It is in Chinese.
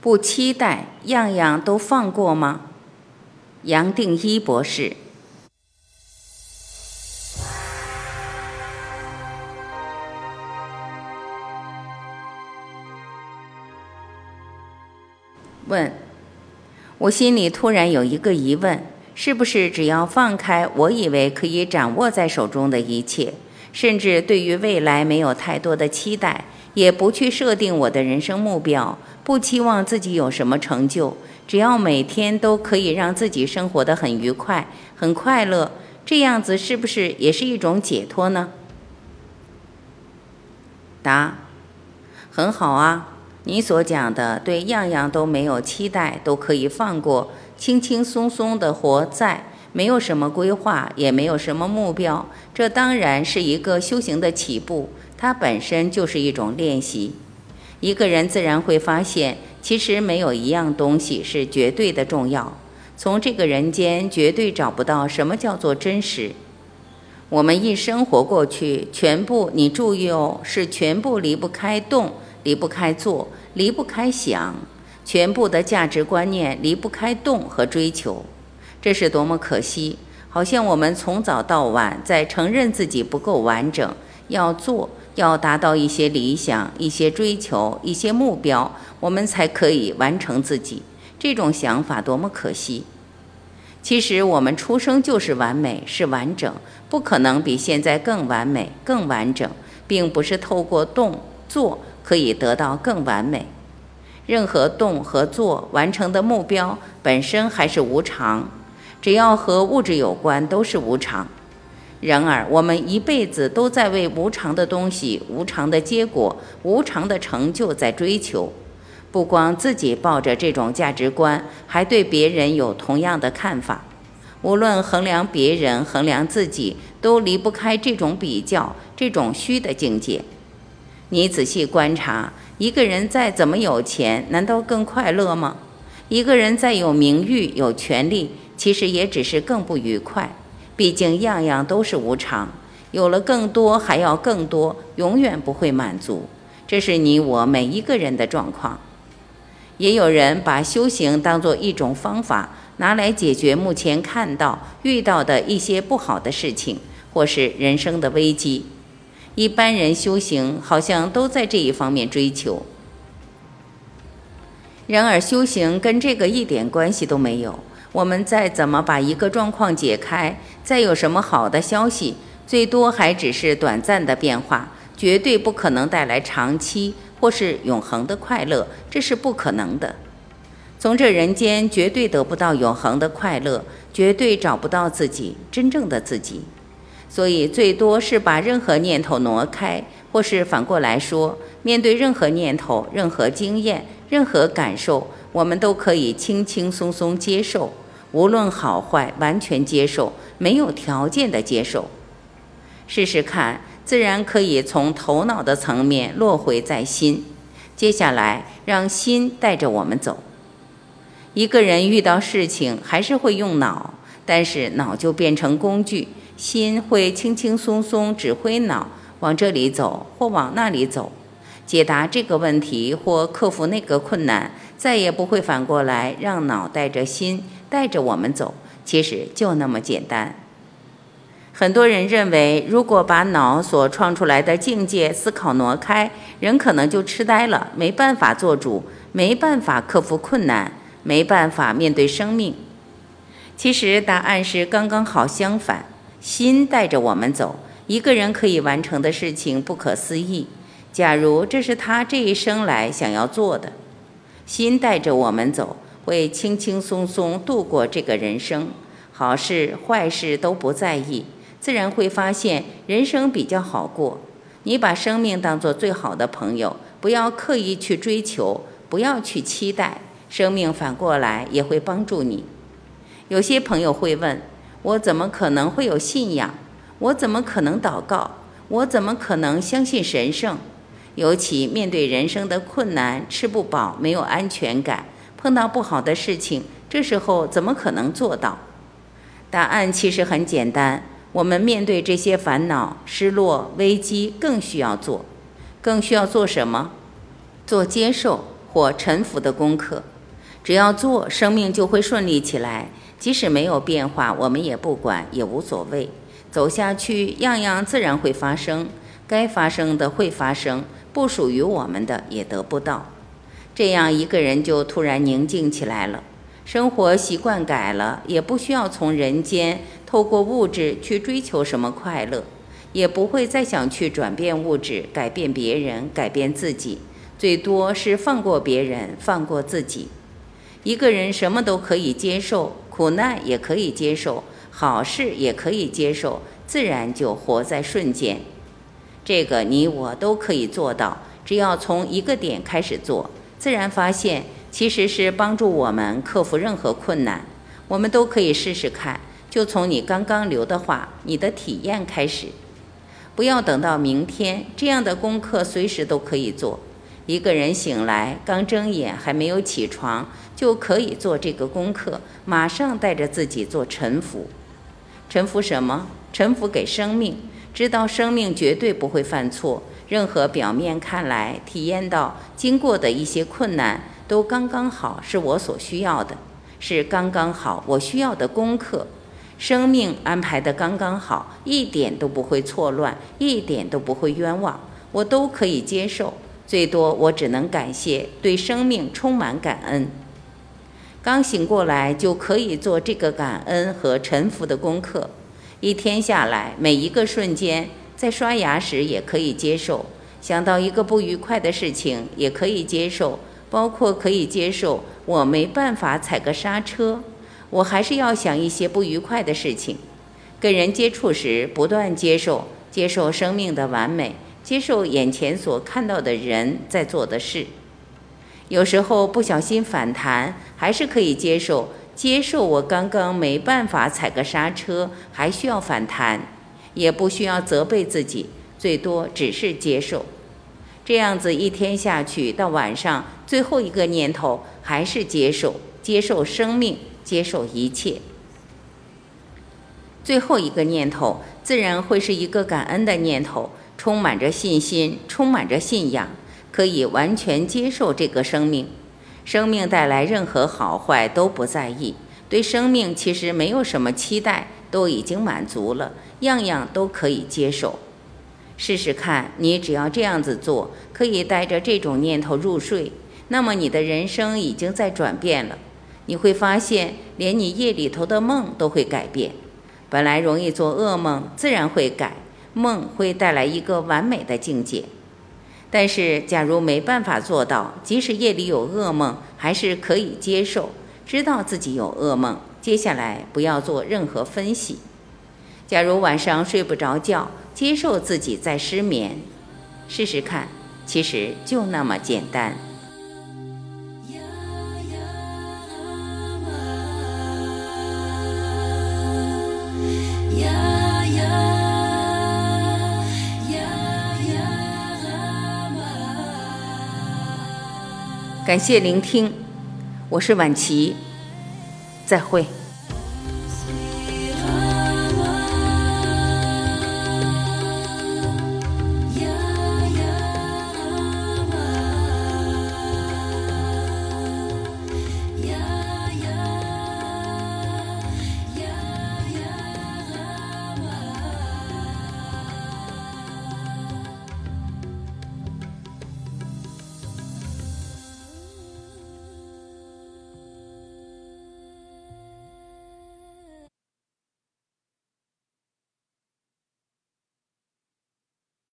不期待，样样都放过吗？杨定一博士。问：我心里突然有一个疑问，是不是只要放开我以为可以掌握在手中的一切，甚至对于未来没有太多的期待，也不去设定我的人生目标，不期望自己有什么成就，只要每天都可以让自己生活得很愉快、很快乐，这样子是不是也是一种解脱呢？答：很好啊。你所讲的，对样样都没有期待，都可以放过，轻轻松松的活在，没有什么规划，也没有什么目标，这当然是一个修行的起步，它本身就是一种练习。一个人自然会发现，其实没有一样东西是绝对的重要。从这个人间，绝对找不到什么叫做真实。我们一生活过去，全部你注意哦，是全部离不开动。离不开做，离不开想，全部的价值观念离不开动和追求，这是多么可惜！好像我们从早到晚在承认自己不够完整，要做，要达到一些理想、一些追求、一些目标，我们才可以完成自己。这种想法多么可惜！其实我们出生就是完美，是完整，不可能比现在更完美、更完整，并不是透过动做。可以得到更完美。任何动和做完成的目标本身还是无常，只要和物质有关都是无常。然而，我们一辈子都在为无常的东西、无常的结果、无常的成就在追求。不光自己抱着这种价值观，还对别人有同样的看法。无论衡量别人、衡量自己，都离不开这种比较、这种虚的境界。你仔细观察，一个人再怎么有钱，难道更快乐吗？一个人再有名誉、有权利，其实也只是更不愉快。毕竟样样都是无常，有了更多还要更多，永远不会满足。这是你我每一个人的状况。也有人把修行当做一种方法，拿来解决目前看到、遇到的一些不好的事情，或是人生的危机。一般人修行好像都在这一方面追求，然而修行跟这个一点关系都没有。我们再怎么把一个状况解开，再有什么好的消息，最多还只是短暂的变化，绝对不可能带来长期或是永恒的快乐，这是不可能的。从这人间绝对得不到永恒的快乐，绝对找不到自己真正的自己。所以，最多是把任何念头挪开，或是反过来说，面对任何念头、任何经验、任何感受，我们都可以轻轻松松接受，无论好坏，完全接受，没有条件的接受。试试看，自然可以从头脑的层面落回在心。接下来，让心带着我们走。一个人遇到事情还是会用脑，但是脑就变成工具。心会轻轻松松指挥脑往这里走或往那里走，解答这个问题或克服那个困难，再也不会反过来让脑带着心带着我们走。其实就那么简单。很多人认为，如果把脑所创出来的境界思考挪开，人可能就痴呆了，没办法做主，没办法克服困难，没办法面对生命。其实答案是刚刚好相反。心带着我们走，一个人可以完成的事情不可思议。假如这是他这一生来想要做的，心带着我们走，会轻轻松松度过这个人生，好事坏事都不在意，自然会发现人生比较好过。你把生命当作最好的朋友，不要刻意去追求，不要去期待，生命反过来也会帮助你。有些朋友会问。我怎么可能会有信仰？我怎么可能祷告？我怎么可能相信神圣？尤其面对人生的困难，吃不饱，没有安全感，碰到不好的事情，这时候怎么可能做到？答案其实很简单：我们面对这些烦恼、失落、危机，更需要做，更需要做什么？做接受，或臣服的功课。只要做，生命就会顺利起来。即使没有变化，我们也不管，也无所谓。走下去，样样自然会发生。该发生的会发生，不属于我们的也得不到。这样一个人就突然宁静起来了。生活习惯改了，也不需要从人间透过物质去追求什么快乐，也不会再想去转变物质、改变别人、改变自己。最多是放过别人，放过自己。一个人什么都可以接受，苦难也可以接受，好事也可以接受，自然就活在瞬间。这个你我都可以做到，只要从一个点开始做，自然发现其实是帮助我们克服任何困难。我们都可以试试看，就从你刚刚留的话、你的体验开始，不要等到明天。这样的功课随时都可以做。一个人醒来刚睁眼还没有起床，就可以做这个功课，马上带着自己做臣服。臣服什么？臣服给生命。知道生命绝对不会犯错，任何表面看来体验到经过的一些困难，都刚刚好是我所需要的，是刚刚好我需要的功课。生命安排的刚刚好，一点都不会错乱，一点都不会冤枉，我都可以接受。最多我只能感谢，对生命充满感恩。刚醒过来就可以做这个感恩和臣服的功课。一天下来，每一个瞬间，在刷牙时也可以接受；想到一个不愉快的事情也可以接受，包括可以接受我没办法踩个刹车，我还是要想一些不愉快的事情。跟人接触时，不断接受，接受生命的完美，接受眼前所看到的人在做的事。有时候不小心反弹，还是可以接受。接受我刚刚没办法踩个刹车，还需要反弹，也不需要责备自己，最多只是接受。这样子一天下去，到晚上最后一个念头还是接受，接受生命，接受一切。最后一个念头自然会是一个感恩的念头，充满着信心，充满着信仰，可以完全接受这个生命。生命带来任何好坏都不在意，对生命其实没有什么期待，都已经满足了，样样都可以接受。试试看，你只要这样子做，可以带着这种念头入睡，那么你的人生已经在转变了。你会发现，连你夜里头的梦都会改变。本来容易做噩梦，自然会改，梦会带来一个完美的境界。但是，假如没办法做到，即使夜里有噩梦，还是可以接受，知道自己有噩梦。接下来不要做任何分析。假如晚上睡不着觉，接受自己在失眠，试试看，其实就那么简单。感谢聆听，我是晚琪，再会。